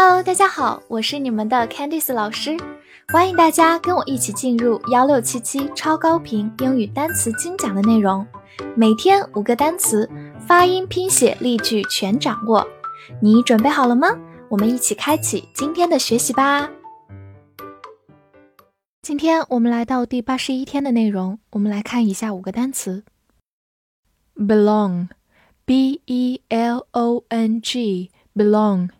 Hello，大家好，我是你们的 Candice 老师，欢迎大家跟我一起进入幺六七七超高频英语单词精讲的内容，每天五个单词，发音、拼写、例句全掌握，你准备好了吗？我们一起开启今天的学习吧。今天我们来到第八十一天的内容，我们来看一下五个单词：belong，b e l o n g，belong。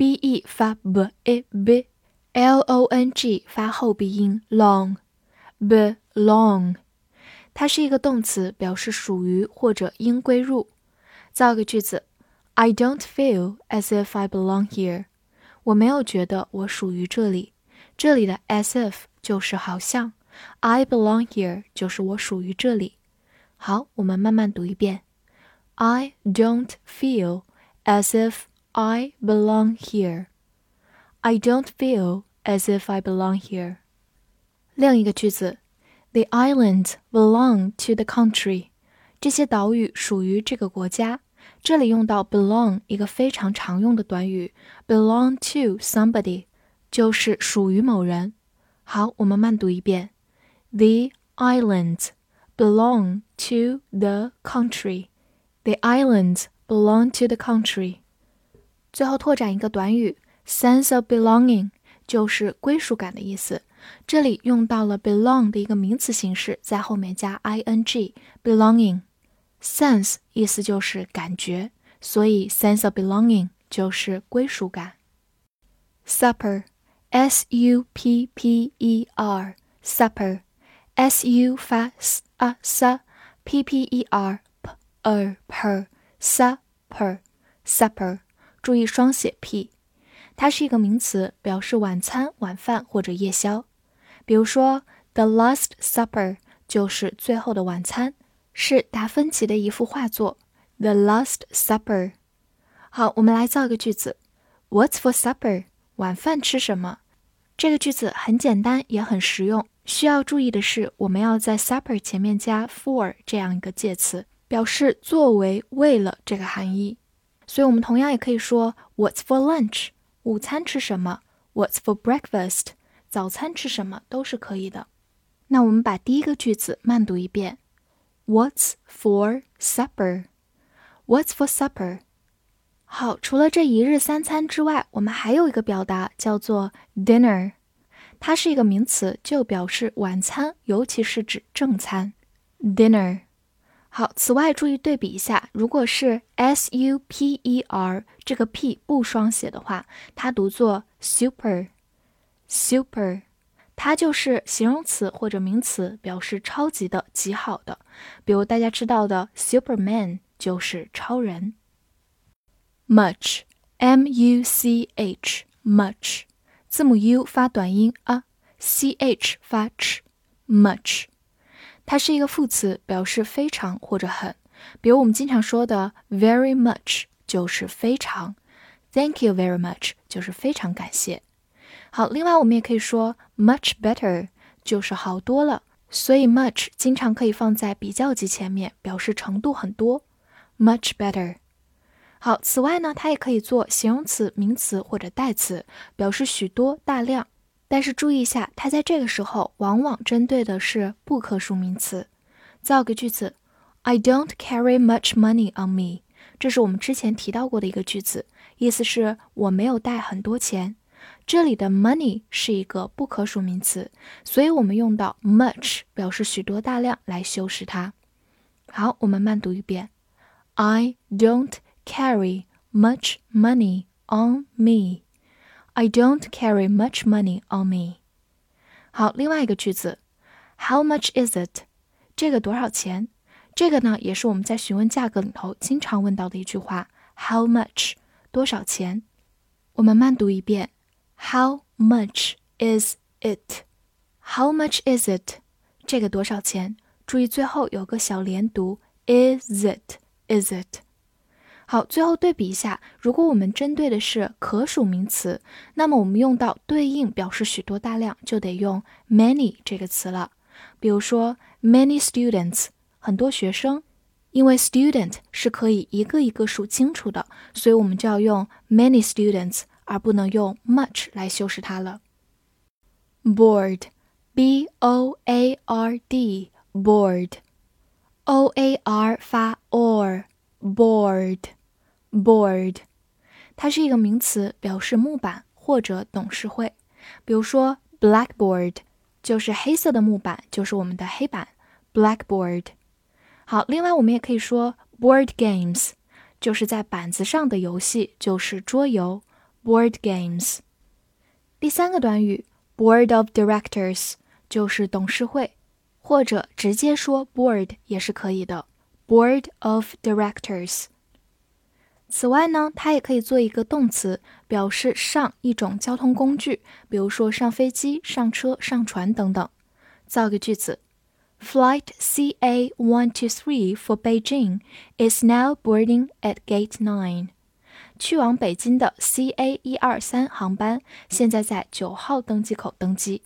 b e 发 b e b，l o n g 发后鼻音 long，belong，它是一个动词，表示属于或者应归入。造个句子：I don't feel as if I belong here。我没有觉得我属于这里。这里的 as if 就是好像，I belong here 就是我属于这里。好，我们慢慢读一遍：I don't feel as if I belong here. I don't feel as if I belong here. 另一个句子，The islands belong to the country. 这些岛屿属于这个国家。这里用到 belong 一个非常常用的短语，belong to somebody，就是属于某人。好，我们慢读一遍：The islands belong to the country. The islands belong to the country. 最后拓展一个短语，sense of belonging，就是归属感的意思。这里用到了 belong 的一个名词形式，在后面加 ing，belonging。sense 意思就是感觉，所以 sense of belonging 就是归属感。supper，s u p p e r，supper，s u 发 s a s，p p e r p e r supper，supper。注意双写 p，它是一个名词，表示晚餐、晚饭或者夜宵。比如说，The Last Supper 就是最后的晚餐，是达芬奇的一幅画作。The Last Supper。好，我们来造个句子：What's for supper？晚饭吃什么？这个句子很简单，也很实用。需要注意的是，我们要在 supper 前面加 for 这样一个介词，表示作为、为了这个含义。所以，我们同样也可以说 What's for lunch？午餐吃什么？What's for breakfast？早餐吃什么都是可以的。那我们把第一个句子慢读一遍：What's for supper？What's for supper？好，除了这一日三餐之外，我们还有一个表达叫做 dinner，它是一个名词，就表示晚餐，尤其是指正餐。dinner。好，此外注意对比一下，如果是 s u p e r 这个 p 不双写的话，它读作 super，super，它就是形容词或者名词，表示超级的、极好的。比如大家知道的 Superman 就是超人。much，m u c h，much，字母 u 发短音 a，c h 发 ch，much。它是一个副词，表示非常或者很。比如我们经常说的 very much 就是非常，thank you very much 就是非常感谢。好，另外我们也可以说 much better 就是好多了。所以 much 经常可以放在比较级前面，表示程度很多，much better。好，此外呢，它也可以做形容词、名词或者代词，表示许多、大量。但是注意一下，它在这个时候往往针对的是不可数名词。造个句子：I don't carry much money on me。这是我们之前提到过的一个句子，意思是我没有带很多钱。这里的 money 是一个不可数名词，所以我们用到 much 表示许多、大量来修饰它。好，我们慢读一遍：I don't carry much money on me。I don't carry much money on me。好，另外一个句子，How much is it？这个多少钱？这个呢，也是我们在询问价格里头经常问到的一句话。How much？多少钱？我们慢读一遍，How much is it？How much is it？这个多少钱？注意最后有个小连读，Is it？Is it？ 好，最后对比一下，如果我们针对的是可数名词，那么我们用到对应表示许多、大量，就得用 many 这个词了。比如说，many students 很多学生，因为 student 是可以一个一个数清楚的，所以我们就要用 many students 而不能用 much 来修饰它了。board，b o a r d，board，o a r 发 or。Board. Board，它是一个名词，表示木板或者董事会。比如说 blackboard 就是黑色的木板，就是我们的黑板 blackboard。好，另外我们也可以说 board games，就是在板子上的游戏，就是桌游 board games。第三个短语。Board of Directors 就是董事会，或者直接说 Board 也是可以的。Board of Directors。此外呢，它也可以做一个动词，表示上一种交通工具，比如说上飞机、上车、上船等等。造个句子：Flight CA one two three for Beijing is now boarding at Gate Nine. 去往北京的 CA 一二三航班现在在九号登机口登机。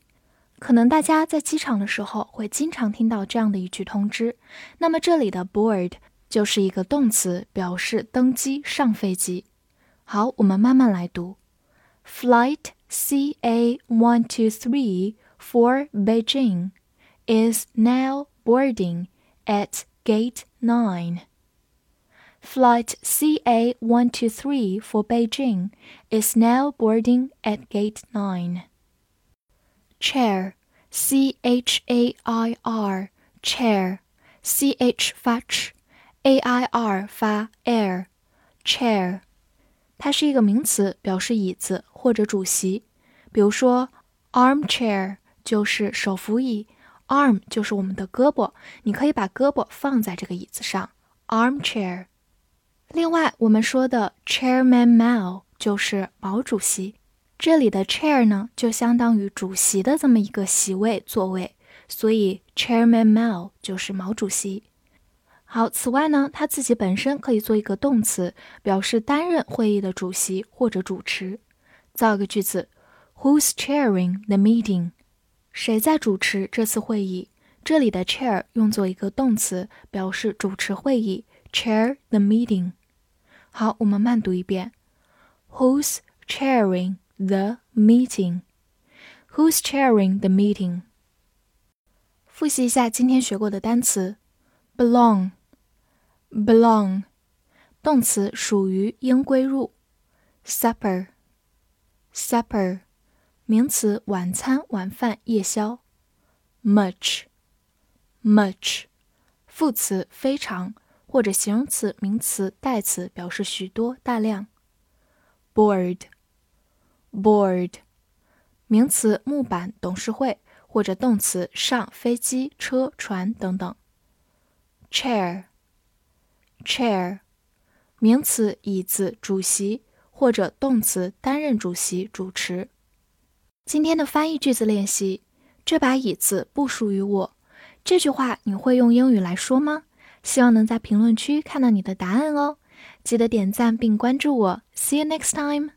可能大家在机场的时候会经常听到这样的一句通知。那么这里的 board 就是一个动词，表示登机上飞机。好，我们慢慢来读。Flight CA one two three for Beijing is now boarding at gate nine. Flight CA123 for Beijing is now boarding at gate 9. Chair, C H A I R, chair, C H 发 a i r 发 air, chair，它是一个名词，表示椅子或者主席。比如说，armchair 就是手扶椅，arm 就是我们的胳膊，你可以把胳膊放在这个椅子上，armchair。另外，我们说的 Chairman Mao 就是毛主席。这里的 chair 呢，就相当于主席的这么一个席位座位，所以 Chairman Mao 就是毛主席。好，此外呢，它自己本身可以做一个动词，表示担任会议的主席或者主持。造一个句子：Who's chairing the meeting？谁在主持这次会议？这里的 chair 用作一个动词，表示主持会议。Chair the meeting。好，我们慢读一遍。Who's chairing the meeting? Who's chairing the meeting? 复习一下今天学过的单词：belong, belong，动词属于应归入；supper, supper，名词晚餐、晚饭、夜宵；much, much，副词非常。或者形容词、名词、代词表示许多、大量。board，board，名词木板、董事会，或者动词上飞机、车、船等等；chair。Chair，名词椅子、主席，或者动词担任主席、主持。今天的翻译句子练习：这把椅子不属于我。这句话你会用英语来说吗？希望能在评论区看到你的答案哦！记得点赞并关注我。See you next time.